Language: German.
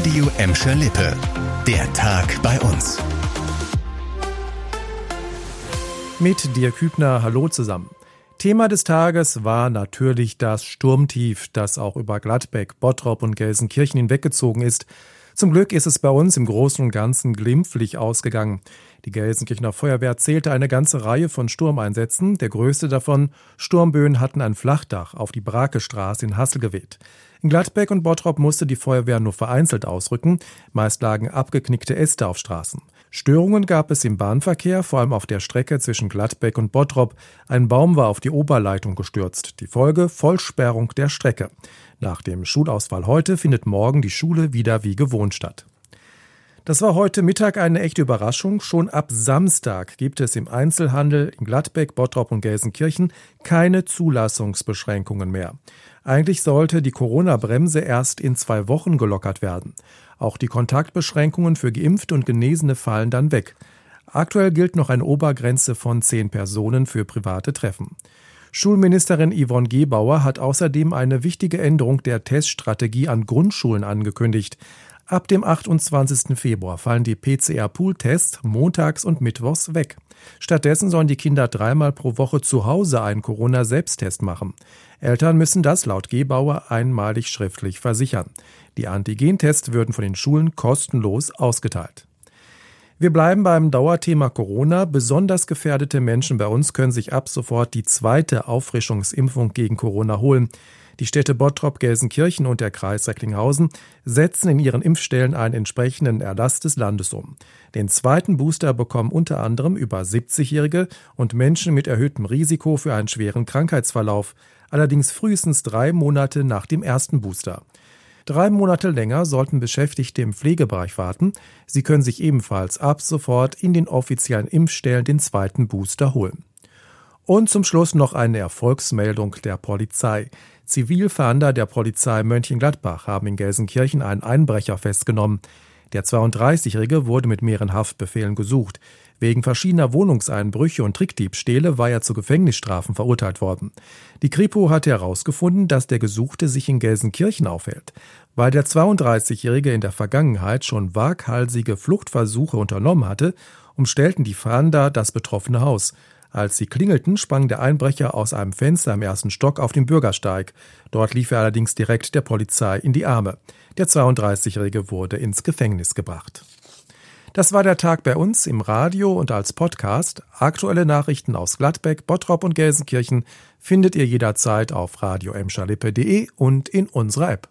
Radio Emscher Lippe. Der Tag bei uns. Mit dir Kübner, hallo zusammen. Thema des Tages war natürlich das Sturmtief, das auch über Gladbeck, Bottrop und Gelsenkirchen hinweggezogen ist. Zum Glück ist es bei uns im Großen und Ganzen glimpflich ausgegangen. Die Gelsenkirchener Feuerwehr zählte eine ganze Reihe von Sturmeinsätzen. Der größte davon, Sturmböen hatten ein Flachdach auf die Brakestraße in Hassel geweht. In Gladbeck und Bottrop musste die Feuerwehr nur vereinzelt ausrücken. Meist lagen abgeknickte Äste auf Straßen. Störungen gab es im Bahnverkehr, vor allem auf der Strecke zwischen Gladbeck und Bottrop. Ein Baum war auf die Oberleitung gestürzt. Die Folge Vollsperrung der Strecke. Nach dem Schulausfall heute findet morgen die Schule wieder wie gewohnt statt. Das war heute Mittag eine echte Überraschung. Schon ab Samstag gibt es im Einzelhandel in Gladbeck, Bottrop und Gelsenkirchen keine Zulassungsbeschränkungen mehr. Eigentlich sollte die Corona-Bremse erst in zwei Wochen gelockert werden. Auch die Kontaktbeschränkungen für Geimpfte und Genesene fallen dann weg. Aktuell gilt noch eine Obergrenze von zehn Personen für private Treffen. Schulministerin Yvonne Gebauer hat außerdem eine wichtige Änderung der Teststrategie an Grundschulen angekündigt. Ab dem 28. Februar fallen die PCR-Pool-Tests montags und mittwochs weg. Stattdessen sollen die Kinder dreimal pro Woche zu Hause einen Corona-Selbsttest machen. Eltern müssen das laut Gebauer einmalig schriftlich versichern. Die Antigentests würden von den Schulen kostenlos ausgeteilt. Wir bleiben beim Dauerthema Corona. Besonders gefährdete Menschen bei uns können sich ab sofort die zweite Auffrischungsimpfung gegen Corona holen. Die Städte Bottrop, Gelsenkirchen und der Kreis Recklinghausen setzen in ihren Impfstellen einen entsprechenden Erlass des Landes um. Den zweiten Booster bekommen unter anderem über 70-Jährige und Menschen mit erhöhtem Risiko für einen schweren Krankheitsverlauf, allerdings frühestens drei Monate nach dem ersten Booster. Drei Monate länger sollten Beschäftigte im Pflegebereich warten. Sie können sich ebenfalls ab sofort in den offiziellen Impfstellen den zweiten Booster holen. Und zum Schluss noch eine Erfolgsmeldung der Polizei. Zivilfahnder der Polizei Mönchengladbach haben in Gelsenkirchen einen Einbrecher festgenommen. Der 32-Jährige wurde mit mehreren Haftbefehlen gesucht. Wegen verschiedener Wohnungseinbrüche und Trickdiebstähle war er zu Gefängnisstrafen verurteilt worden. Die Kripo hatte herausgefunden, dass der Gesuchte sich in Gelsenkirchen aufhält. Weil der 32-Jährige in der Vergangenheit schon waghalsige Fluchtversuche unternommen hatte, umstellten die Fahnder das betroffene Haus. Als sie klingelten, sprang der Einbrecher aus einem Fenster im ersten Stock auf den Bürgersteig. Dort lief er allerdings direkt der Polizei in die Arme. Der 32-Jährige wurde ins Gefängnis gebracht. Das war der Tag bei uns im Radio und als Podcast. Aktuelle Nachrichten aus Gladbeck, Bottrop und Gelsenkirchen findet ihr jederzeit auf radio und in unserer App.